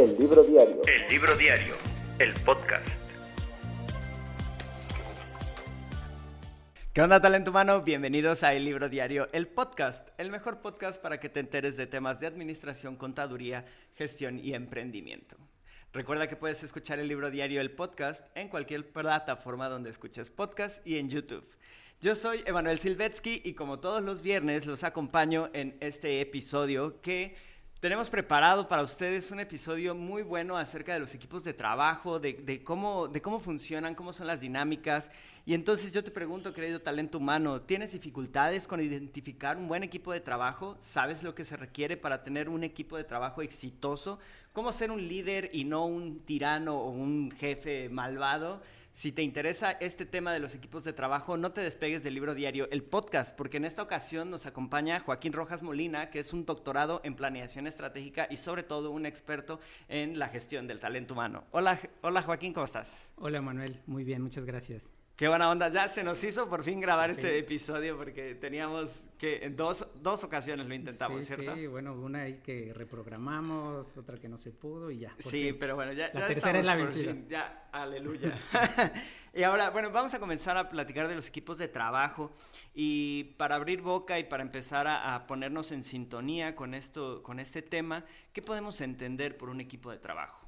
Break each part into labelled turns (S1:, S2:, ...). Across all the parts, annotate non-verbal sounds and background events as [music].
S1: El libro diario.
S2: El libro diario, el podcast.
S3: ¿Qué onda, talento humano? Bienvenidos a El Libro Diario, el podcast, el mejor podcast para que te enteres de temas de administración, contaduría, gestión y emprendimiento. Recuerda que puedes escuchar El Libro Diario, el podcast, en cualquier plataforma donde escuches podcast y en YouTube. Yo soy Emanuel Silvetsky y como todos los viernes los acompaño en este episodio que tenemos preparado para ustedes un episodio muy bueno acerca de los equipos de trabajo, de, cómo, cómo funcionan, cómo son las dinámicas. Y entonces yo te pregunto, querido talento humano, ¿tienes dificultades con identificar un buen equipo de trabajo? ¿Sabes lo que se requiere para tener un equipo de trabajo exitoso? ¿Cómo ser un líder y no un tirano o un jefe malvado? Si te interesa este tema de los equipos de trabajo, no te despegues del libro diario, el podcast, porque en esta ocasión nos acompaña Joaquín Rojas Molina, que es un doctorado en planeación estratégica y sobre todo un experto en la gestión del talento humano. Hola, hola Joaquín, ¿cómo estás?
S4: Hola Manuel, muy bien, muchas gracias.
S3: Qué buena onda. Ya se nos hizo por fin grabar este episodio porque teníamos que en dos, dos ocasiones lo intentamos, ¿cierto?
S4: Sí, bueno, una ahí que reprogramamos, otra que no se pudo y ya.
S3: Sí, pero bueno, ya.
S4: La tercera es la vencida.
S3: ya, aleluya. [laughs] y ahora, bueno, vamos a comenzar a platicar de los equipos de trabajo y para abrir boca y para empezar a, a ponernos en sintonía con esto, con este tema, ¿qué podemos entender por un equipo de trabajo?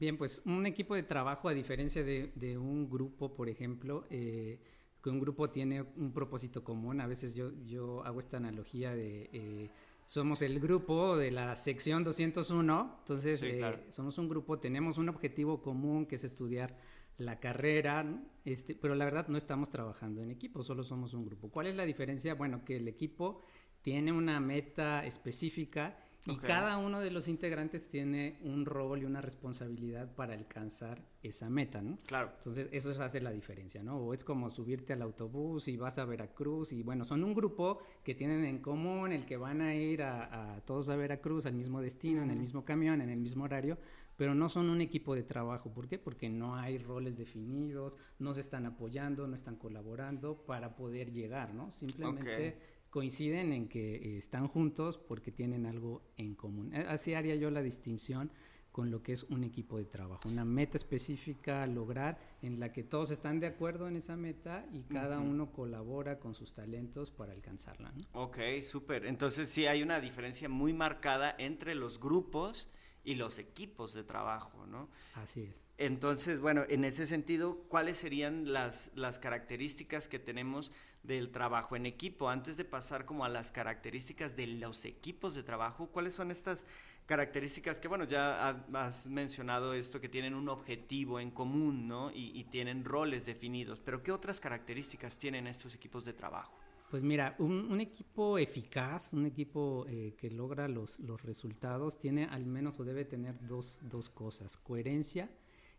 S4: Bien, pues un equipo de trabajo, a diferencia de, un grupo, por ejemplo, eh, que un grupo tiene un propósito común. A veces yo, yo hago esta analogía de eh, somos el grupo de la sección 201, entonces eh, somos un grupo, tenemos un objetivo común que es estudiar la carrera, este, pero la verdad no estamos trabajando en equipo, solo somos un grupo. ¿Cuál es la diferencia? Bueno, que el equipo tiene una meta específica y cada uno de los integrantes tiene un rol y una responsabilidad para alcanzar esa meta, ¿no?
S3: Claro.
S4: Entonces, eso hace la diferencia, ¿no? O es como subirte al autobús y vas a Veracruz y bueno, son un grupo que tienen en común el que van a ir a, todos a Veracruz, al mismo destino, en el mismo camión, en el mismo horario, pero no son un equipo de trabajo. ¿Por qué? Porque no hay roles definidos, no se están apoyando, no están colaborando para poder llegar, ¿no? Simplemente coinciden en que eh, están juntos porque tienen algo en común. Eh, así haría yo la distinción con lo que es un equipo de trabajo, una meta específica a lograr en la que todos están de acuerdo en esa meta y cada uno colabora con sus talentos para alcanzarla.
S3: Ok, súper. Entonces sí hay una diferencia muy marcada entre los grupos y los equipos de trabajo, ¿no?
S4: Así es.
S3: Entonces, bueno, en ese sentido, ¿cuáles serían las, las características que tenemos del trabajo en equipo. Antes de pasar como a las características de los equipos de trabajo, ¿cuáles son estas características que, bueno, ya has mencionado esto, que tienen un objetivo en común, ¿no? Y, tienen roles definidos, pero ¿qué otras características tienen estos equipos de trabajo?
S4: Pues mira, un, equipo eficaz, un equipo eh, que logra los, los, resultados, tiene al menos o debe tener dos, dos cosas, coherencia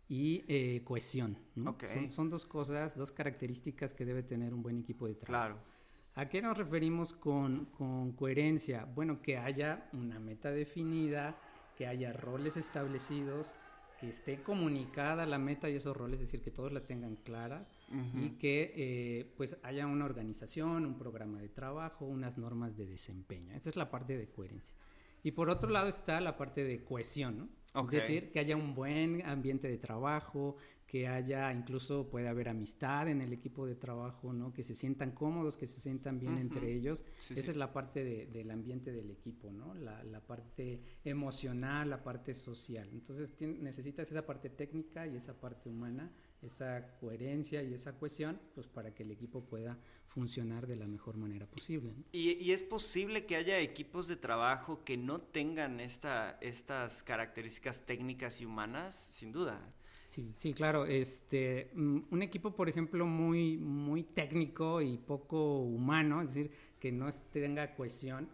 S4: y eh, cohesión. Son, dos cosas, dos características que debe tener un buen equipo de trabajo.
S3: Claro.
S4: ¿A qué nos referimos con, con, coherencia? Bueno, que haya una meta definida, que haya roles establecidos, que esté comunicada la meta y esos roles, es decir, que todos la tengan clara y que eh, pues haya una organización, un programa de trabajo, unas normas de desempeño. Esa es la parte de coherencia. Y por otro lado está la parte de cohesión, ¿no? Es decir, que haya un buen ambiente de trabajo, que haya, incluso puede haber amistad en el equipo de trabajo, ¿no? Que se sientan cómodos, que se sientan bien entre ellos. Esa es la parte del ambiente del equipo, ¿no? La, parte emocional, la parte social. Entonces necesitas esa parte técnica y esa parte humana, esa coherencia y esa cohesión, pues para que el equipo pueda funcionar de la mejor manera posible.
S3: ¿Y, es posible que haya equipos de trabajo que no tengan esta, estas características técnicas y humanas? Sin duda.
S4: Sí, sí, claro. Este, mm, un equipo, por ejemplo, muy, muy técnico y poco humano, es decir, que no tenga cohesión,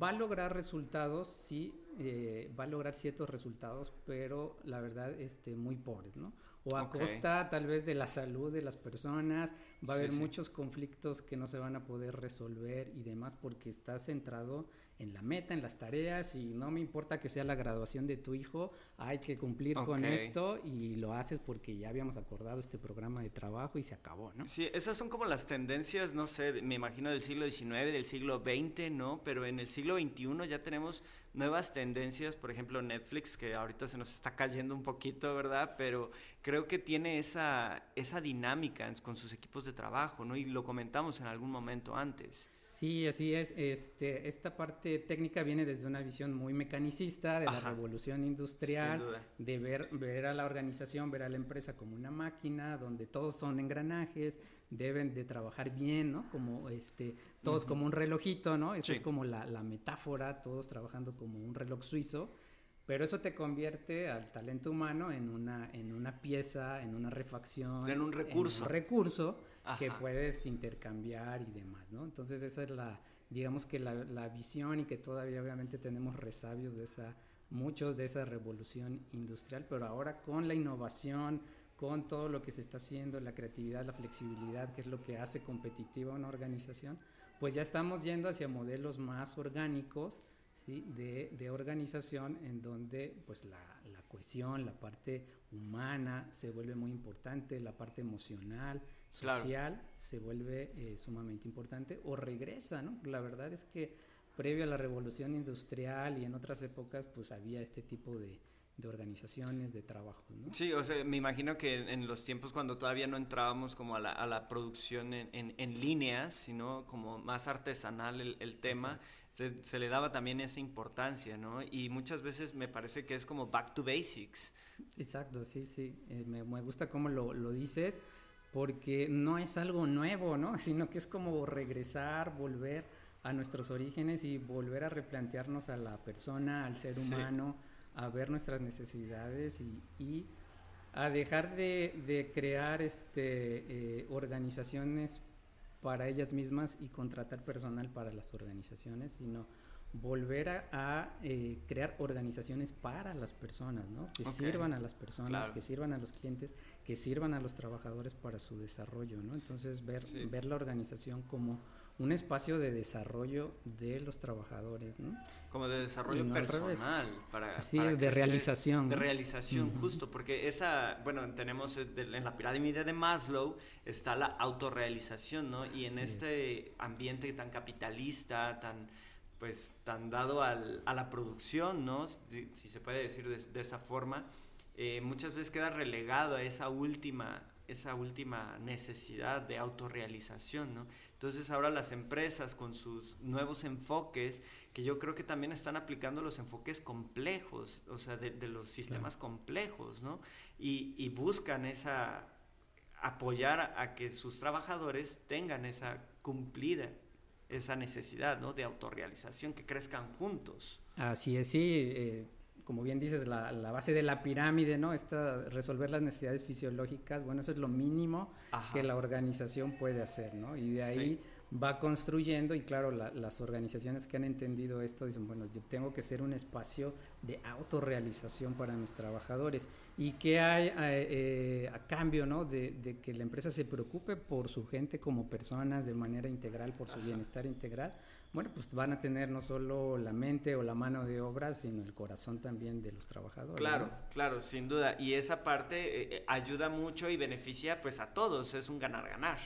S4: va a lograr resultados, sí, eh, va a lograr ciertos resultados, pero la verdad, este, muy pobres, ¿no? O a costa tal vez de la salud de las personas, va a haber muchos conflictos que no se van a poder resolver y demás porque está centrado en la meta, en las tareas y no me importa que sea la graduación de tu hijo, hay que cumplir con esto y lo haces porque ya habíamos acordado este programa de trabajo y se acabó, ¿no?
S3: Sí, esas son como las tendencias, no sé, me imagino del siglo XIX, del siglo XX, ¿no? Pero en el siglo XXI ya tenemos nuevas tendencias, por ejemplo Netflix, que ahorita se nos está cayendo un poquito, ¿verdad? Pero creo que tiene esa, esa dinámica con sus equipos de trabajo, ¿no? Y lo comentamos en algún momento antes.
S4: Sí, así es. Este, esta parte técnica viene desde una visión muy mecanicista de la revolución industrial, de ver, ver a la organización, ver a la empresa como una máquina donde todos son engranajes, deben de trabajar bien, ¿no? Como este, todos como un relojito, ¿no? Esa es como la, la metáfora, todos trabajando como un reloj suizo. Pero eso te convierte al talento humano en una, en una pieza, en una refacción.
S3: En un recurso.
S4: En un recurso que puedes intercambiar y demás, ¿no? Entonces esa es la, digamos que la, la, visión y que todavía obviamente tenemos resabios de esa, muchos de esa revolución industrial, pero ahora con la innovación, con todo lo que se está haciendo, la creatividad, la flexibilidad, que es lo que hace competitiva una organización, pues ya estamos yendo hacia modelos más orgánicos, de, de, organización en donde pues la, la, cohesión, la parte humana se vuelve muy importante, la parte emocional, social se vuelve eh, sumamente importante o regresa, ¿no? La verdad es que previo a la revolución industrial y en otras épocas pues había este tipo de, de organizaciones, de trabajo. ¿no?
S3: Sí, o sea, me imagino que en, los tiempos cuando todavía no entrábamos como a la, a la producción en, en, en, líneas, sino como más artesanal el, el tema, se, le daba también esa importancia, ¿no? Y muchas veces me parece que es como back to basics.
S4: Exacto, sí, sí. Eh, me, me, gusta cómo lo, lo, dices, porque no es algo nuevo, ¿no? [laughs] Sino que es como regresar, volver a nuestros orígenes y volver a replantearnos a la persona, al ser humano, a ver nuestras necesidades y, y a dejar de, de crear este, eh, organizaciones para ellas mismas y contratar personal para las organizaciones, sino volver a, eh, crear organizaciones para las personas, ¿no? Que sirvan a las personas, que sirvan a los clientes, que sirvan a los trabajadores para su desarrollo, ¿no? Entonces ver, ver la organización como un espacio de desarrollo de los trabajadores, ¿no?
S3: Como de desarrollo personal,
S4: para, Así, de realización.
S3: De realización, justo, porque esa, bueno, tenemos en la pirámide de Maslow está la autorrealización, ¿no? Y en este ambiente tan capitalista, tan pues tan dado al, a la producción, ¿no? Si, se puede decir de, esa forma, eh, muchas veces queda relegado a esa última, esa última necesidad de autorrealización, ¿no? Entonces ahora las empresas con sus nuevos enfoques, que yo creo que también están aplicando los enfoques complejos, o sea, de, los sistemas complejos, ¿no? Y, y, buscan esa, apoyar a, que sus trabajadores tengan esa cumplida, esa necesidad, ¿no? De autorrealización, que crezcan juntos.
S4: Así es, sí. Eh, como bien dices, la, la, base de la pirámide, ¿no? Esta, resolver las necesidades fisiológicas, bueno, eso es lo mínimo que la organización puede hacer, ¿no? Y de ahí va construyendo y claro, las organizaciones que han entendido esto dicen, bueno, yo tengo que ser un espacio de autorrealización para mis trabajadores y que hay eh, eh, a cambio, ¿no? De, de, que la empresa se preocupe por su gente como personas de manera integral, por su bienestar integral bueno, pues van a tener no solo la mente o la mano de obra, sino el corazón también de los trabajadores.
S3: Claro, claro, sin duda. Y esa parte eh, eh, ayuda mucho y beneficia pues a todos, es un ganar-ganar.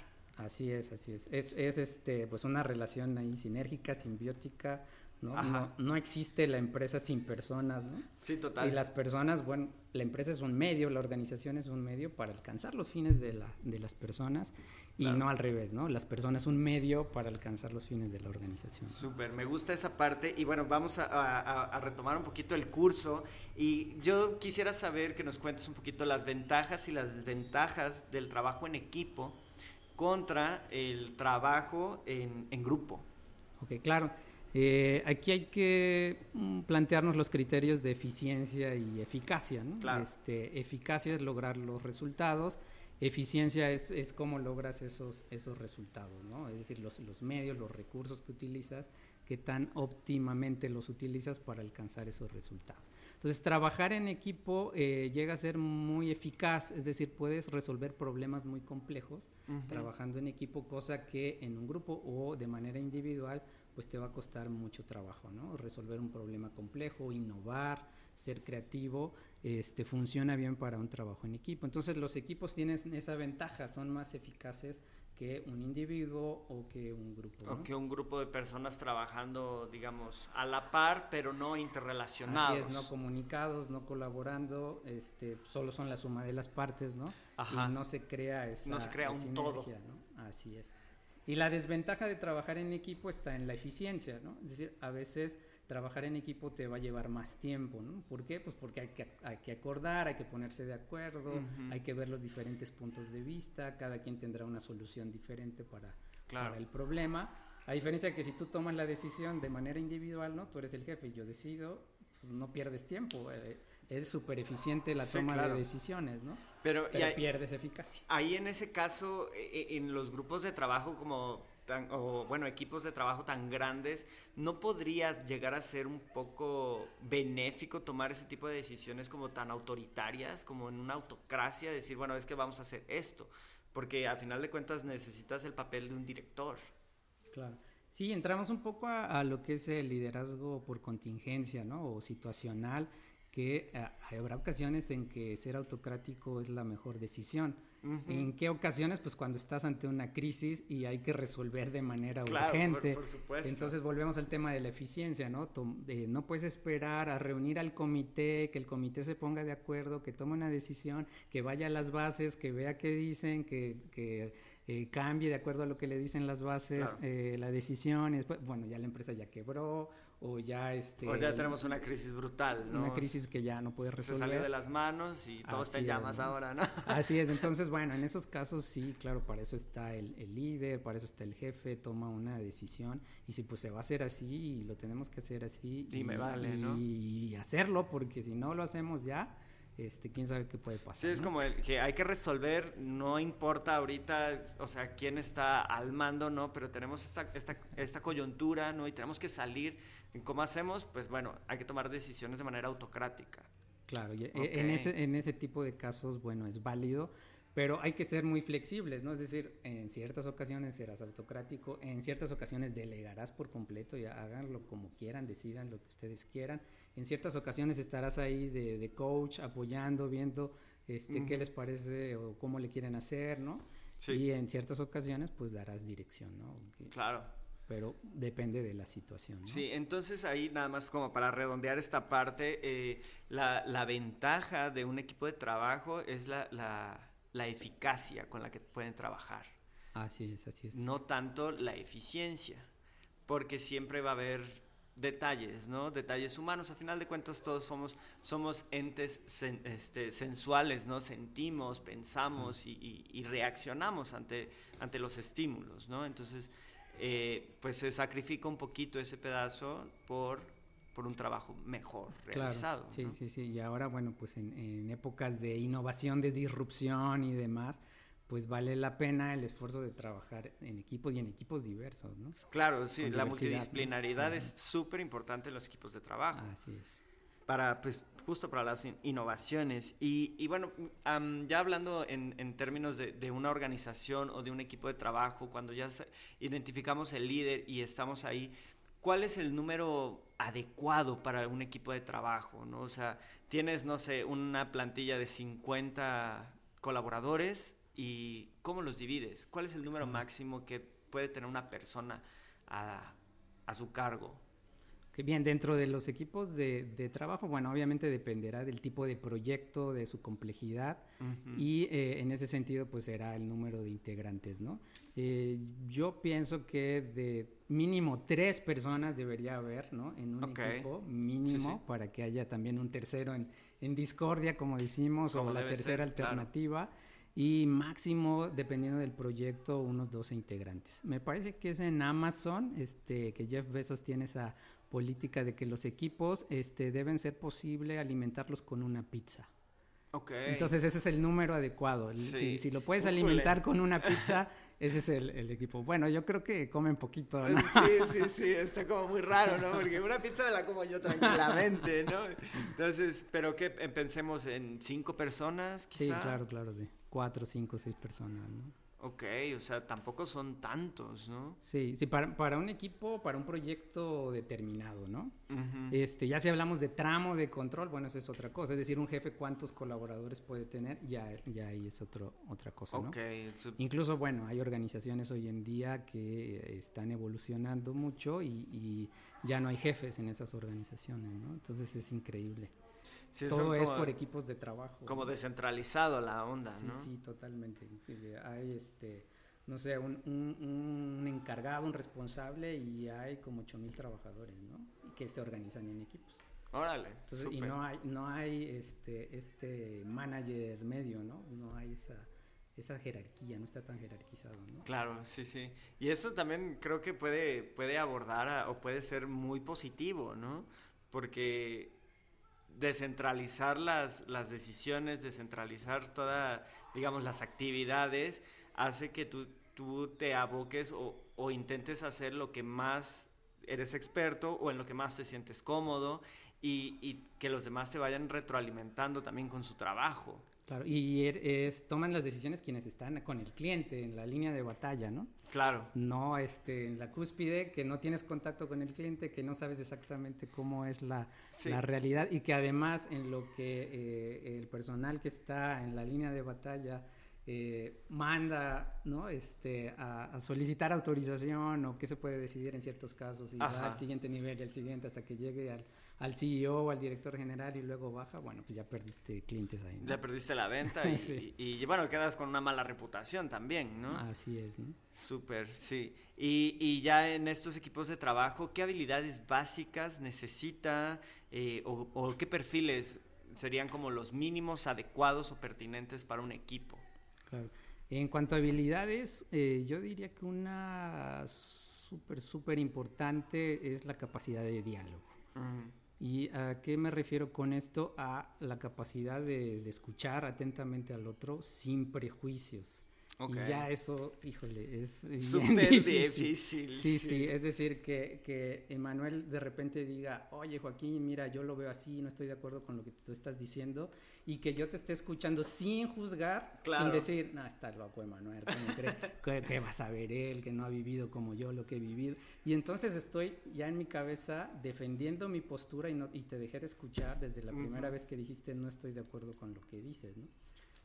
S4: Así es, así es. Es, es este, pues una relación ahí sinérgica, simbiótica, ¿no? ¿no? existe la empresa sin personas, ¿no?
S3: Sí, total.
S4: Y las personas, bueno, la empresa es un medio, la organización es un medio para alcanzar los fines de, la, de las personas y no al revés, ¿no? Las personas un medio para alcanzar los fines de la organización.
S3: Súper, me gusta esa parte y bueno, vamos a, a, retomar un poquito el curso y yo quisiera saber que nos cuentes un poquito las ventajas y las desventajas del trabajo en equipo contra el trabajo en, en grupo.
S4: Ok, claro. Eh, aquí hay que mm, plantearnos los criterios de eficiencia y eficacia. Este, eficacia es lograr los resultados, eficiencia es, es cómo logras esos, esos resultados, ¿no? es decir, los, los medios, los recursos que utilizas, que tan óptimamente los utilizas para alcanzar esos resultados. Entonces, trabajar en equipo eh, llega a ser muy eficaz, es decir, puedes resolver problemas muy complejos trabajando en equipo, cosa que en un grupo o de manera individual pues te va a costar mucho trabajo, ¿no? Resolver un problema complejo, innovar, ser creativo, este, funciona bien para un trabajo en equipo. Entonces los equipos tienen esa ventaja, son más eficaces que un individuo o que un grupo.
S3: O que un grupo de personas trabajando, digamos, a la par, pero no interrelacionados.
S4: Así es, no comunicados, no colaborando, este, solo son la suma de las partes, ¿no?
S3: Ajá.
S4: Y no se crea esa
S3: No se crea un todo.
S4: ¿no? Así es. Y la desventaja de trabajar en equipo está en la eficiencia, ¿no? Es decir, a veces trabajar en equipo te va a llevar más tiempo, ¿no? ¿Por qué? Pues porque hay que, hay que acordar, hay que ponerse de acuerdo, hay que ver los diferentes puntos de vista, cada quien tendrá una solución diferente para, para el problema. A diferencia de que si tú tomas la decisión de manera individual, ¿no? Tú eres el jefe y yo decido, pues no pierdes tiempo. Eh, es súper eficiente la toma de decisiones, ¿no?
S3: Pero,
S4: Pero pierdes eficacia.
S3: Ahí en ese caso, e, e, en los grupos de trabajo como o bueno, equipos de trabajo tan grandes, ¿no podría llegar a ser un poco benéfico tomar ese tipo de decisiones como tan autoritarias, como en una autocracia, decir, bueno, es que vamos a hacer esto? Porque al final de cuentas necesitas el papel de un director.
S4: Claro. Sí, entramos un poco a, a lo que es el liderazgo por contingencia, ¿no? O situacional que eh, habrá ocasiones en que ser autocrático es la mejor decisión. ¿En qué ocasiones? Pues cuando estás ante una crisis y hay que resolver de manera urgente.
S3: Por, supuesto.
S4: Entonces volvemos al tema de la eficiencia, ¿no? no puedes esperar a reunir al comité, que el comité se ponga de acuerdo, que tome una decisión, que vaya a las bases, que vea qué dicen, que, que eh, cambie de acuerdo a lo que le dicen las bases eh, la decisión. Y después, bueno, ya la empresa ya quebró o ya este
S3: o ya tenemos una crisis brutal ¿no?
S4: una crisis que ya no puede resolver
S3: se salió de las manos y todo está en llamas ahora no [laughs]
S4: así es entonces bueno en esos casos sí claro para eso está el, líder para eso está el jefe toma una decisión y si pues se va a hacer así y lo tenemos que hacer así
S3: y, me vale no
S4: y hacerlo porque si no lo hacemos ya este, quién sabe qué puede pasar.
S3: Sí, es como el que hay que resolver, no importa ahorita, o sea, quién está al mando, ¿no? Pero tenemos esta, esta, esta coyuntura, ¿no? Y tenemos que salir ¿Cómo hacemos? Pues bueno, hay que tomar decisiones de manera autocrática.
S4: Claro, y e, en, ese, en ese tipo de casos, bueno, es válido, pero hay que ser muy flexibles, ¿no? Es decir, en ciertas ocasiones serás autocrático, en ciertas ocasiones delegarás por completo y háganlo como quieran, decidan lo que ustedes quieran. En ciertas ocasiones estarás ahí de, coach, apoyando, viendo este, qué les parece o cómo le quieren hacer, ¿no? Sí. Y en ciertas ocasiones, pues darás dirección, ¿no?
S3: Claro
S4: pero depende de la situación. ¿no?
S3: Sí, entonces ahí nada más como para redondear esta parte, eh, la, la, ventaja de un equipo de trabajo es la, la, la, eficacia con la que pueden trabajar.
S4: Así es, así es.
S3: No tanto la eficiencia, porque siempre va a haber detalles, ¿no? Detalles humanos. A final de cuentas todos somos, somos entes este, sensuales, ¿no? Sentimos, pensamos y, y, y reaccionamos ante, ante los estímulos, ¿no? Entonces eh, pues se sacrifica un poquito ese pedazo por, por un trabajo mejor realizado.
S4: sí, sí, sí. Y ahora, bueno, pues en, épocas de innovación, de disrupción y demás, pues vale la pena el esfuerzo de trabajar en equipos y en equipos diversos, ¿no?
S3: Claro, sí, la multidisciplinaridad es súper importante en los equipos de trabajo.
S4: Así es.
S3: Para, pues, justo para las innovaciones. Y, bueno, ya hablando en, términos de, una organización o de un equipo de trabajo, cuando ya identificamos el líder y estamos ahí, ¿cuál es el número adecuado para un equipo de trabajo? ¿no? O sea, tienes, no sé, una plantilla de 50 colaboradores y ¿cómo los divides? ¿Cuál es el número máximo que puede tener una persona a, a su cargo?
S4: bien, dentro de los equipos de, trabajo, bueno, obviamente dependerá del tipo de proyecto, de su complejidad y eh, en ese sentido pues será el número de integrantes, ¿no? Eh, yo pienso que de mínimo tres personas debería haber, ¿no? En un equipo mínimo para que haya también un tercero en, discordia, como decimos, o la tercera alternativa. Y máximo, dependiendo del proyecto, unos 12 integrantes. Me parece que es en Amazon este, que Jeff Bezos tiene esa política de que los equipos este, deben ser posible alimentarlos con una pizza.
S3: Okay.
S4: Entonces ese es el número adecuado. Si, si, lo puedes alimentar con una [laughs] pizza, ese es el, el, equipo. Bueno, yo creo que comen poquito, ¿no?
S3: Sí, sí, sí, está como muy raro, ¿no? Porque una pizza me la como yo tranquilamente, ¿no? [laughs] Entonces, pero que pensemos en cinco personas, quizá.
S4: Sí, claro, claro, de cuatro, cinco, seis personas, ¿no?
S3: Ok, o sea, tampoco son tantos, ¿no?
S4: Sí, sí, para, para un equipo, para un proyecto determinado, ¿no? este, ya si hablamos de tramo de control, bueno, esa es otra cosa. Es decir, un jefe cuántos colaboradores puede tener, ya, ya ahí es otro, otra cosa, ¿no?
S3: Okay.
S4: Incluso, bueno, hay organizaciones hoy en día que están evolucionando mucho y, y ya no hay jefes en esas organizaciones, ¿no? Entonces es increíble. Todo es por equipos de trabajo.
S3: Como descentralizado la onda,
S4: sí,
S3: ¿no?
S4: Sí, totalmente. Hay este, no sé, un, un, encargado, un responsable y hay como 8000 trabajadores, ¿no? Que se organizan en equipos.
S3: Órale.
S4: Entonces, y no hay, no hay este, este manager medio, ¿no? No hay esa, esa jerarquía, no está tan jerarquizado, ¿no?
S3: Claro, sí, sí. Y eso también creo que puede, puede abordar o puede ser muy positivo, ¿no? Porque descentralizar las, las decisiones, descentralizar todas, digamos, las actividades, hace que tú, tú te aboques o, o, intentes hacer lo que más eres experto o en lo que más te sientes cómodo y, y que los demás te vayan retroalimentando también con su trabajo.
S4: Claro, y er, es, toman las decisiones quienes están con el cliente en la línea de batalla, ¿no?
S3: Claro.
S4: No este, en la cúspide, que no tienes contacto con el cliente, que no sabes exactamente cómo es la, la realidad y que además en lo que eh, el personal que está en la línea de batalla eh, manda ¿no? este, a, solicitar autorización o qué se puede decidir en ciertos casos y va al siguiente nivel y al siguiente hasta que llegue al, al CEO o al director general y luego baja, bueno, pues ya perdiste clientes ahí.
S3: Ya perdiste la venta [laughs] y, y, bueno, quedas con una mala reputación también, ¿no?
S4: Así es, ¿no?
S3: Súper, sí. Y, y, ya en estos equipos de trabajo, ¿qué habilidades básicas necesita eh, o, o qué perfiles serían como los mínimos adecuados o pertinentes para un equipo?
S4: Claro. En cuanto a habilidades, eh, yo diría que una súper, súper importante es la capacidad de diálogo. ¿Y a qué me refiero con esto? A la capacidad de, escuchar atentamente al otro sin prejuicios. Y ya eso, híjole, es
S3: súper [laughs] difícil.
S4: Sí, sí, es decir, que, que Emanuel de repente diga, oye Joaquín, mira, yo lo veo así, no estoy de acuerdo con lo que tú estás diciendo, y que yo te esté escuchando sin juzgar, sin decir, no, está loco Emanuel, [laughs] ¿qué, ¿qué, vas a ver él, que no ha vivido como yo lo que he vivido? Y entonces estoy ya en mi cabeza defendiendo mi postura y, no, y te dejé de escuchar desde la primera vez que dijiste, no estoy de acuerdo con lo que dices, ¿no?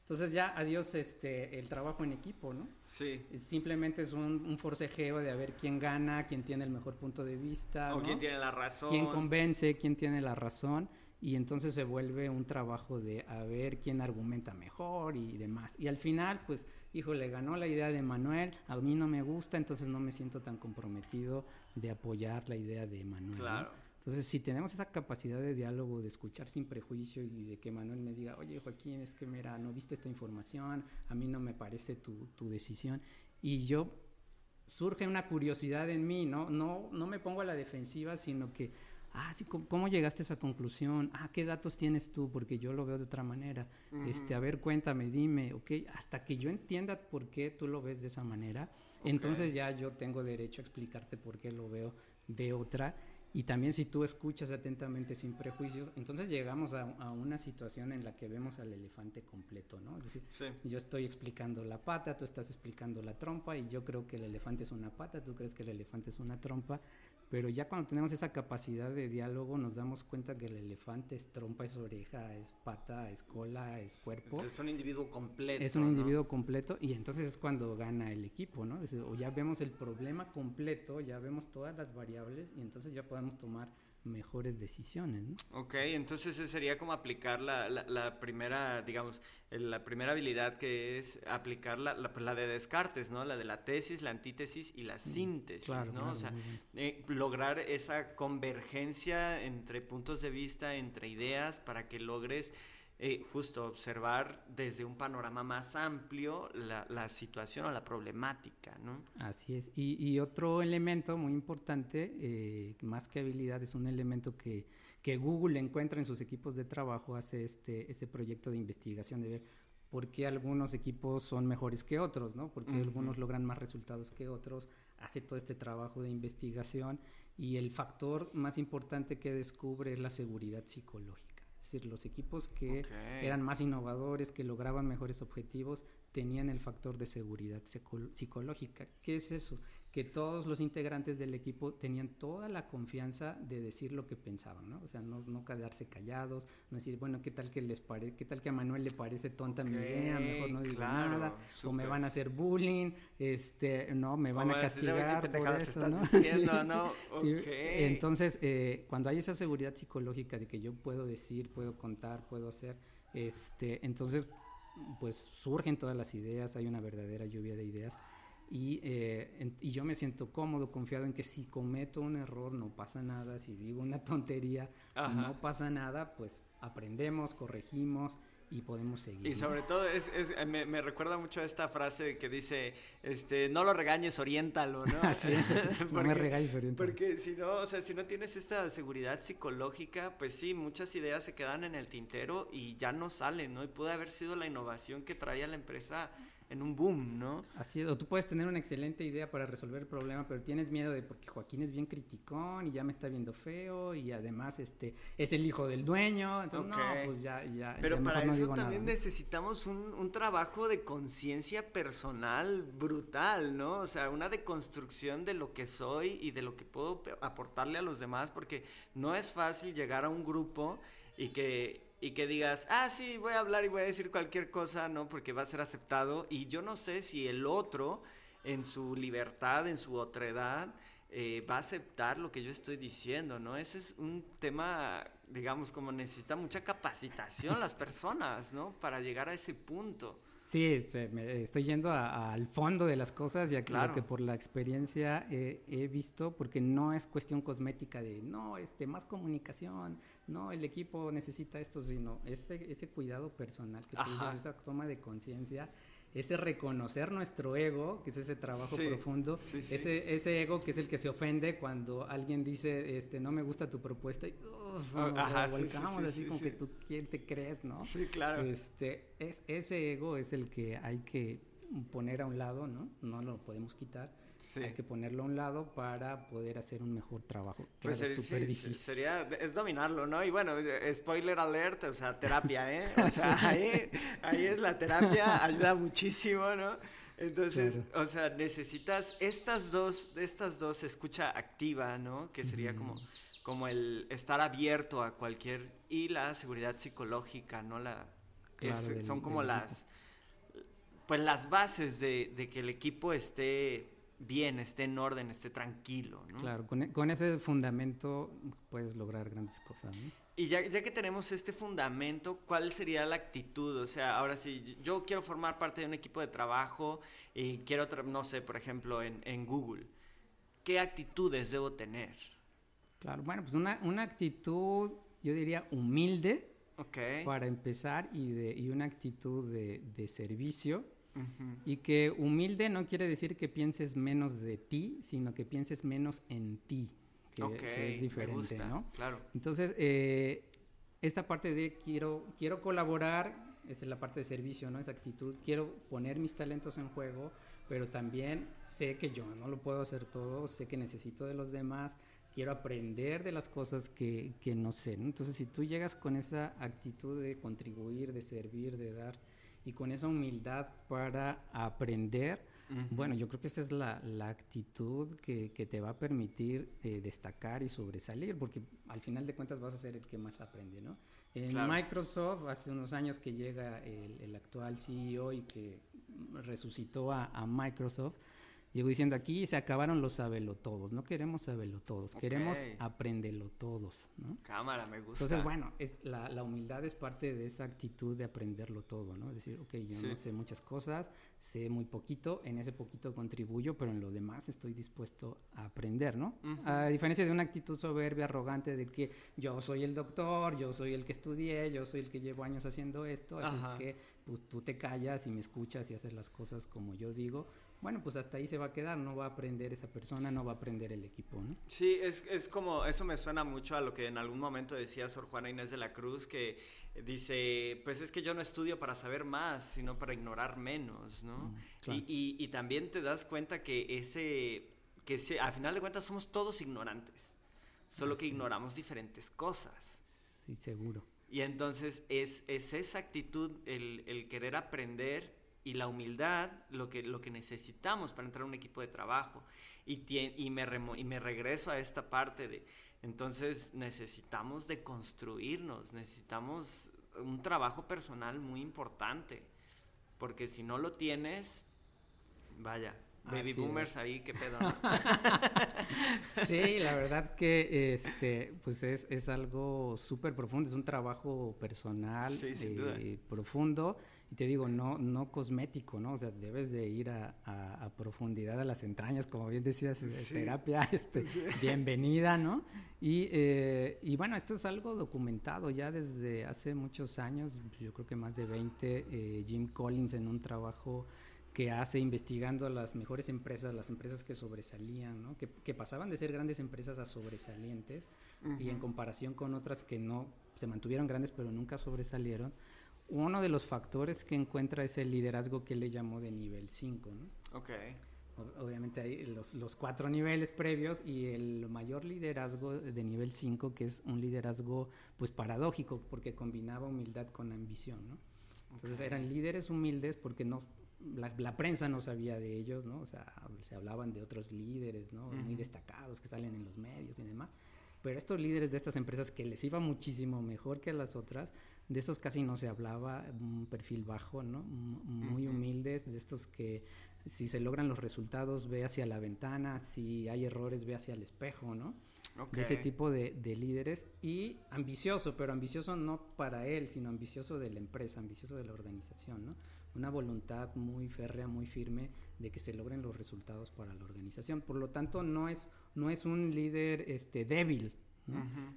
S4: Entonces ya adiós este, el trabajo en equipo, ¿no?
S3: Sí.
S4: Simplemente es un, forcejeo de a ver quién gana, quién tiene el mejor punto de vista.
S3: O quién tiene la razón.
S4: Quién convence, quién tiene la razón. Y entonces se vuelve un trabajo de a ver quién argumenta mejor y demás. Y al final, pues, híjole, ganó la idea de Manuel, a mí no me gusta, entonces no me siento tan comprometido de apoyar la idea de Manuel. Claro. Entonces, si tenemos esa capacidad de diálogo, de escuchar sin prejuicio y de que Manuel me diga, oye Joaquín, es que mira, no viste esta información, a mí no me parece tu, tu decisión, y yo surge una curiosidad en mí, ¿no? No, no me pongo a la defensiva, sino que, ah, sí, ¿cómo, llegaste a esa conclusión? Ah, ¿qué datos tienes tú? Porque yo lo veo de otra manera. este, a ver, cuéntame, dime, ok, hasta que yo entienda por qué tú lo ves de esa manera, entonces ya yo tengo derecho a explicarte por qué lo veo de otra y también si tú escuchas atentamente sin prejuicios, entonces llegamos a, una situación en la que vemos al elefante completo, ¿no? Es decir, yo estoy explicando la pata, tú estás explicando la trompa y yo creo que el elefante es una pata, tú crees que el elefante es una trompa, pero ya cuando tenemos esa capacidad de diálogo nos damos cuenta que el elefante es trompa, es oreja, es pata, es cola, es cuerpo.
S3: Es un individuo completo.
S4: Es un individuo completo y entonces es cuando gana el equipo, ¿no? o ya vemos el problema completo, ya vemos todas las variables y entonces ya podemos tomar mejores decisiones. ¿no?
S3: Ok, entonces sería como aplicar la, la, primera, digamos, la primera habilidad que es aplicar la, la, de Descartes, ¿no? La de la tesis, la antítesis y la mm, síntesis, ¿no? o sea, eh, lograr esa convergencia entre puntos de vista, entre ideas, para que logres eh, justo observar desde un panorama más amplio la, la, situación o la problemática, ¿no?
S4: Así es. Y, y otro elemento muy importante, eh, más que habilidad, es un elemento que, que, Google encuentra en sus equipos de trabajo, hace este, este proyecto de investigación de ver por qué algunos equipos son mejores que otros, ¿no? Por qué algunos logran más resultados que otros, hace todo este trabajo de investigación y el factor más importante que descubre es la seguridad psicológica Es decir, los equipos que eran más innovadores, que lograban mejores objetivos, tenían el factor de seguridad psicológica. ¿Qué es eso? Que todos los integrantes del equipo tenían toda la confianza de decir lo que pensaban, ¿no? O sea, no, no quedarse callados, no decir, bueno, ¿qué tal que les pare qué tal que a Manuel le parece tonta mi idea? Mejor no digo nada, o me van a hacer bullying, este, no, me van a castigar por eso, ¿no? [laughs] ¿no? Entonces, eh, cuando hay esa seguridad psicológica de que yo puedo decir, puedo contar, puedo hacer, este, entonces, pues surgen todas las ideas, hay una verdadera lluvia de ideas y, eh, y, yo me siento cómodo, confiado en que si cometo un error no pasa nada, si digo una tontería no pasa nada, pues aprendemos, corregimos y podemos seguir.
S3: Y sobre todo es, es me, me, recuerda mucho a esta frase que dice, este, no lo regañes, oriéntalo, ¿no? [laughs]
S4: Así es, [laughs] no me regañes, oriéntalo.
S3: Porque si no, o sea, si no tienes esta seguridad psicológica, pues sí, muchas ideas se quedan en el tintero y ya no salen, ¿no? Y puede haber sido la innovación que traía la empresa en un boom, ¿no?
S4: Así es, o tú puedes tener una excelente idea para resolver el problema, pero tienes miedo de porque Joaquín es bien criticón y ya me está viendo feo y además este es el hijo del dueño, entonces no, pues ya, ya.
S3: Pero para eso también necesitamos un, un, trabajo de conciencia personal brutal, ¿no? O sea, una deconstrucción de lo que soy y de lo que puedo aportarle a los demás, porque no es fácil llegar a un grupo y que y que digas, ah, sí, voy a hablar y voy a decir cualquier cosa, ¿no? Porque va a ser aceptado. Y yo no sé si el otro, en su libertad, en su otredad, eh, va a aceptar lo que yo estoy diciendo, ¿no? Ese es un tema, digamos, como necesita mucha capacitación las personas, ¿no? Para llegar a ese punto.
S4: Sí, este, me estoy yendo al fondo de las cosas, ya que lo que por la experiencia he visto, porque no es cuestión cosmética de, no, este, más comunicación, no, el equipo necesita esto, sino ese, ese cuidado personal que tú dices, esa toma de conciencia ese reconocer nuestro ego, que es ese trabajo profundo, Ese, ese ego que es el que se ofende cuando alguien dice, este, no me gusta tu propuesta, y uf, Ajá, volcamos así como que tú, ¿quién te crees, no?
S3: Sí, claro.
S4: Este, es, ese ego es el que hay que poner a un lado, ¿no? No lo podemos quitar hay que ponerlo a un lado para poder hacer un mejor trabajo.
S3: Pues es súper difícil. Sería, es dominarlo, ¿no? Y bueno, spoiler alert, o sea, terapia, ¿eh? [laughs] O sea, ahí, ahí es la terapia, ayuda muchísimo, ¿no? Entonces, o sea, necesitas estas dos, estas dos, escucha activa, ¿no? Que sería como, como el estar abierto a cualquier, y la seguridad psicológica, ¿no? La, son como las, pues las bases de, de que el equipo esté bien, esté en orden, esté tranquilo. ¿no?
S4: Claro, con, e, ese fundamento puedes lograr grandes cosas. ¿no?
S3: Y ya, ya, que tenemos este fundamento, ¿cuál sería la actitud? O sea, ahora sí, yo quiero formar parte de un equipo de trabajo y quiero, no sé, por ejemplo, en, en Google. ¿Qué actitudes debo tener?
S4: Claro, bueno, pues una, una actitud, yo diría, humilde.
S3: Okay.
S4: Para empezar y, de, y una actitud de, de servicio y que humilde no quiere decir que pienses menos de ti, sino que pienses menos en ti, que, es diferente, ¿no?
S3: Claro.
S4: Entonces, eh, esta parte de quiero, quiero colaborar, esa es la parte de servicio, ¿no? Esa actitud, quiero poner mis talentos en juego, pero también sé que yo no lo puedo hacer todo, sé que necesito de los demás, quiero aprender de las cosas que, que no sé. Entonces, si tú llegas con esa actitud de contribuir, de servir, de dar, y con esa humildad para aprender, bueno, yo creo que esa es la, la actitud que, que, te va a permitir eh, destacar y sobresalir, porque al final de cuentas vas a ser el que más aprende, ¿no? En Microsoft, hace unos años que llega el, el actual CEO y que resucitó a, a Microsoft, Llegó diciendo, aquí se acabaron los sabelo todos, no queremos sabelo todos, queremos aprenderlo todos, ¿no?
S3: Cámara, me gusta.
S4: Entonces, bueno, es, la, la, humildad es parte de esa actitud de aprenderlo todo, ¿no? Es decir, ok, yo no sé muchas cosas, sé muy poquito, en ese poquito contribuyo, pero en lo demás estoy dispuesto a aprender, ¿no? A diferencia de una actitud soberbia, arrogante, de que yo soy el doctor, yo soy el que estudié, yo soy el que llevo años haciendo esto, así es que pues, tú te callas y me escuchas y haces las cosas como yo digo, bueno, pues hasta ahí se va a quedar, no va a aprender esa persona, no va a aprender el equipo, ¿no?
S3: Sí, es, es como, eso me suena mucho a lo que en algún momento decía Sor Juana Inés de la Cruz, que dice, pues es que yo no estudio para saber más, sino para ignorar menos, ¿no? Mm, y, y, también te das cuenta que ese, que ese, al final de cuentas somos todos ignorantes, solo que ignoramos diferentes cosas.
S4: Sí, seguro.
S3: Y entonces es, es esa actitud, el, el, querer aprender y la humildad lo que, lo que necesitamos para entrar a un equipo de trabajo. Y, y, me, y me regreso a esta parte de, entonces necesitamos de construirnos, necesitamos un trabajo personal muy importante, porque si no lo tienes, vaya, baby boomers ahí, qué pedo. [laughs]
S4: sí, la [laughs] verdad que este, pues es, es algo súper profundo, es un trabajo personal eh, profundo y te digo, no, no cosmético, ¿no? O sea, debes de ir a, a, profundidad a las entrañas, como bien decías, terapia, [laughs] este, bienvenida, ¿no? Y, eh, y, bueno, esto es algo documentado ya desde hace muchos años, yo creo que más de 20, eh, Jim Collins en un trabajo que hace investigando las mejores empresas, las empresas que sobresalían, ¿no? que, que, pasaban de ser grandes empresas a sobresalientes y en comparación con otras que no se mantuvieron grandes pero nunca sobresalieron, uno de los factores que encuentra es el liderazgo que le llamó de nivel 5, ¿no?
S3: Ok.
S4: Obviamente hay los, los, cuatro niveles previos y el mayor liderazgo de nivel 5, que es un liderazgo pues paradójico, porque combinaba humildad con ambición, ¿no? Entonces eran líderes humildes porque no, la, la, prensa no sabía de ellos, ¿no? O sea, se hablaban de otros líderes, ¿no? Muy destacados que salen en los medios y demás. Pero estos líderes de estas empresas que les iba muchísimo mejor que a las otras, de esos casi no se hablaba, un perfil bajo, ¿no? Muy humildes, de estos que si se logran los resultados ve hacia la ventana, si hay errores ve hacia el espejo, ¿no? De ese tipo de, de, líderes y ambicioso, pero ambicioso no para él, sino ambicioso de la empresa, ambicioso de la organización, ¿no? Una voluntad muy férrea, muy firme de que se logren los resultados para la organización. Por lo tanto, no es, no es un líder este, débil,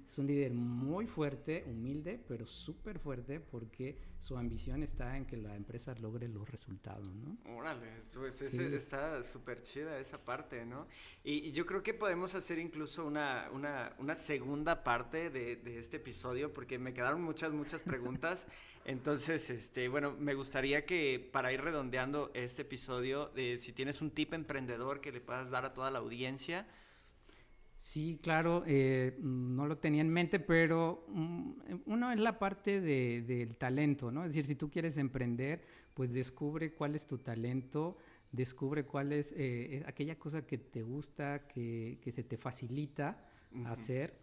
S4: es un líder muy fuerte, humilde, pero súper fuerte porque su ambición está en que la empresa logre los resultados, ¿no?
S3: Órale, pues está súper chida esa parte, ¿no? Y, yo creo que podemos hacer incluso una, una, una segunda parte de, de, este episodio porque me quedaron muchas, muchas preguntas. [laughs] Entonces, este, bueno, me gustaría que para ir redondeando este episodio, eh, si tienes un tip emprendedor que le puedas dar a toda la audiencia,
S4: Sí, claro, eh, no lo tenía en mente, pero mm, uno es la parte de, del talento, ¿no? Es decir, si tú quieres emprender, pues descubre cuál es tu talento, descubre cuál es eh, eh, aquella cosa que te gusta, que, que se te facilita hacer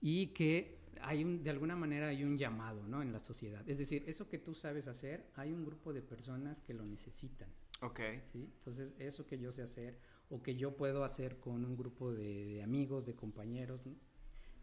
S4: y que hay un, de alguna manera hay un llamado, ¿no? En la sociedad. Es decir, eso que tú sabes hacer, hay un grupo de personas que lo necesitan.
S3: Ok.
S4: ¿sí? Entonces, eso que yo sé hacer o que yo puedo hacer con un grupo de, amigos, de compañeros,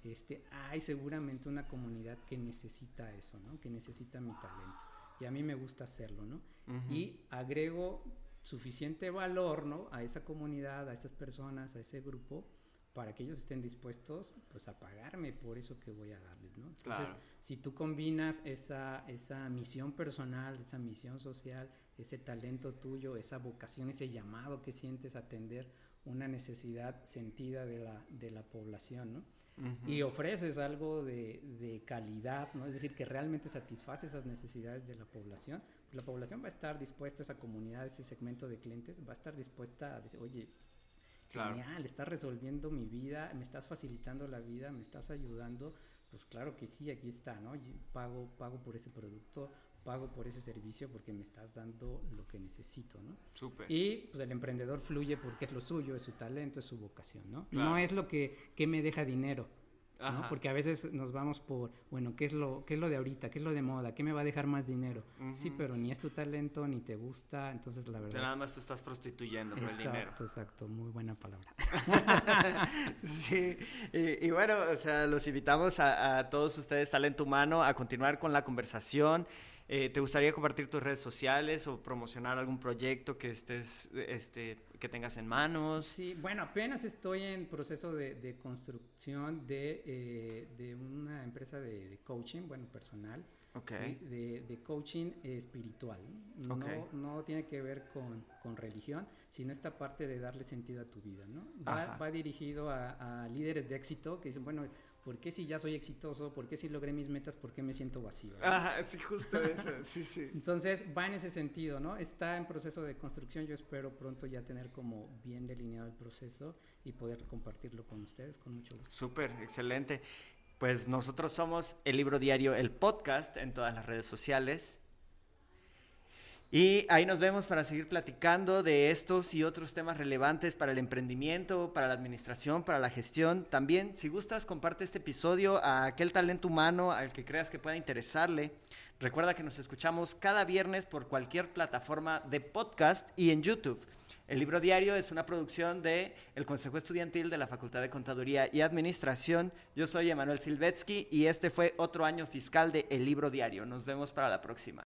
S4: este, hay seguramente una comunidad que necesita eso, ¿no? Que necesita mi talento. Y a mí me gusta hacerlo, ¿no? Y agrego suficiente valor, ¿no? A esa comunidad, a esas personas, a ese grupo, para que ellos estén dispuestos, pues, a pagarme por eso que voy a darles, ¿no? Entonces, si tú combinas esa, esa misión personal, esa misión social, ese talento tuyo, esa vocación, ese llamado que sientes a atender una necesidad sentida de la, de la población, ¿no? Y ofreces algo de, de, calidad, ¿no? Es decir, que realmente satisface esas necesidades de la población. Pues la población va a estar dispuesta, esa comunidad, ese segmento de clientes, va a estar dispuesta a decir, oye, genial, estás resolviendo mi vida, me estás facilitando la vida, me estás ayudando. Pues claro que sí, aquí está, ¿no? Yo pago, pago por ese producto, pago por ese servicio porque me estás dando lo que necesito, ¿no?
S3: Súper.
S4: Y pues el emprendedor fluye porque es lo suyo, es su talento, es su vocación, ¿no? No es lo que, que me deja dinero, ¿no? Porque a veces nos vamos por, bueno, ¿qué es, lo, ¿qué es lo de ahorita? ¿Qué es lo de moda? ¿Qué me va a dejar más dinero? Sí, pero ni es tu talento, ni te gusta, entonces la verdad...
S3: nada más te estás prostituyendo por el dinero.
S4: Exacto, exacto, muy buena palabra. [laughs]
S3: sí, y, bueno, o sea, los invitamos a, a todos ustedes, Talento Humano, a continuar con la conversación. Eh, ¿Te gustaría compartir tus redes sociales o promocionar algún proyecto que estés, este, que tengas en manos?
S4: Sí, bueno, apenas estoy en proceso de, construcción de, eh, de, una empresa de, coaching, bueno, personal.
S3: Okay.
S4: de, coaching espiritual. No, no tiene que ver con, con, religión, sino esta parte de darle sentido a tu vida. ¿no? Va, va dirigido a, a, líderes de éxito que dicen, bueno, ¿por qué si ya soy exitoso? ¿Por qué si logré mis metas? ¿Por qué me siento vacío?
S3: Ajá, sí, justo [laughs] eso, sí, sí.
S4: Entonces va en ese sentido, ¿no? Está en proceso de construcción, yo espero pronto ya tener como bien delineado el proceso y poder compartirlo con ustedes con mucho gusto.
S3: Súper, excelente. Pues nosotros somos el libro diario, el podcast en todas las redes sociales. Y ahí nos vemos para seguir platicando de estos y otros temas relevantes para el emprendimiento, para la administración, para la gestión. También, si gustas, comparte este episodio a aquel talento humano al que creas que pueda interesarle. Recuerda que nos escuchamos cada viernes por cualquier plataforma de podcast y en YouTube. El libro diario es una producción de el Consejo Estudiantil de la Facultad de Contaduría y Administración. Yo soy Emanuel Silvetsky y este fue otro año fiscal de El libro diario. Nos vemos para la próxima.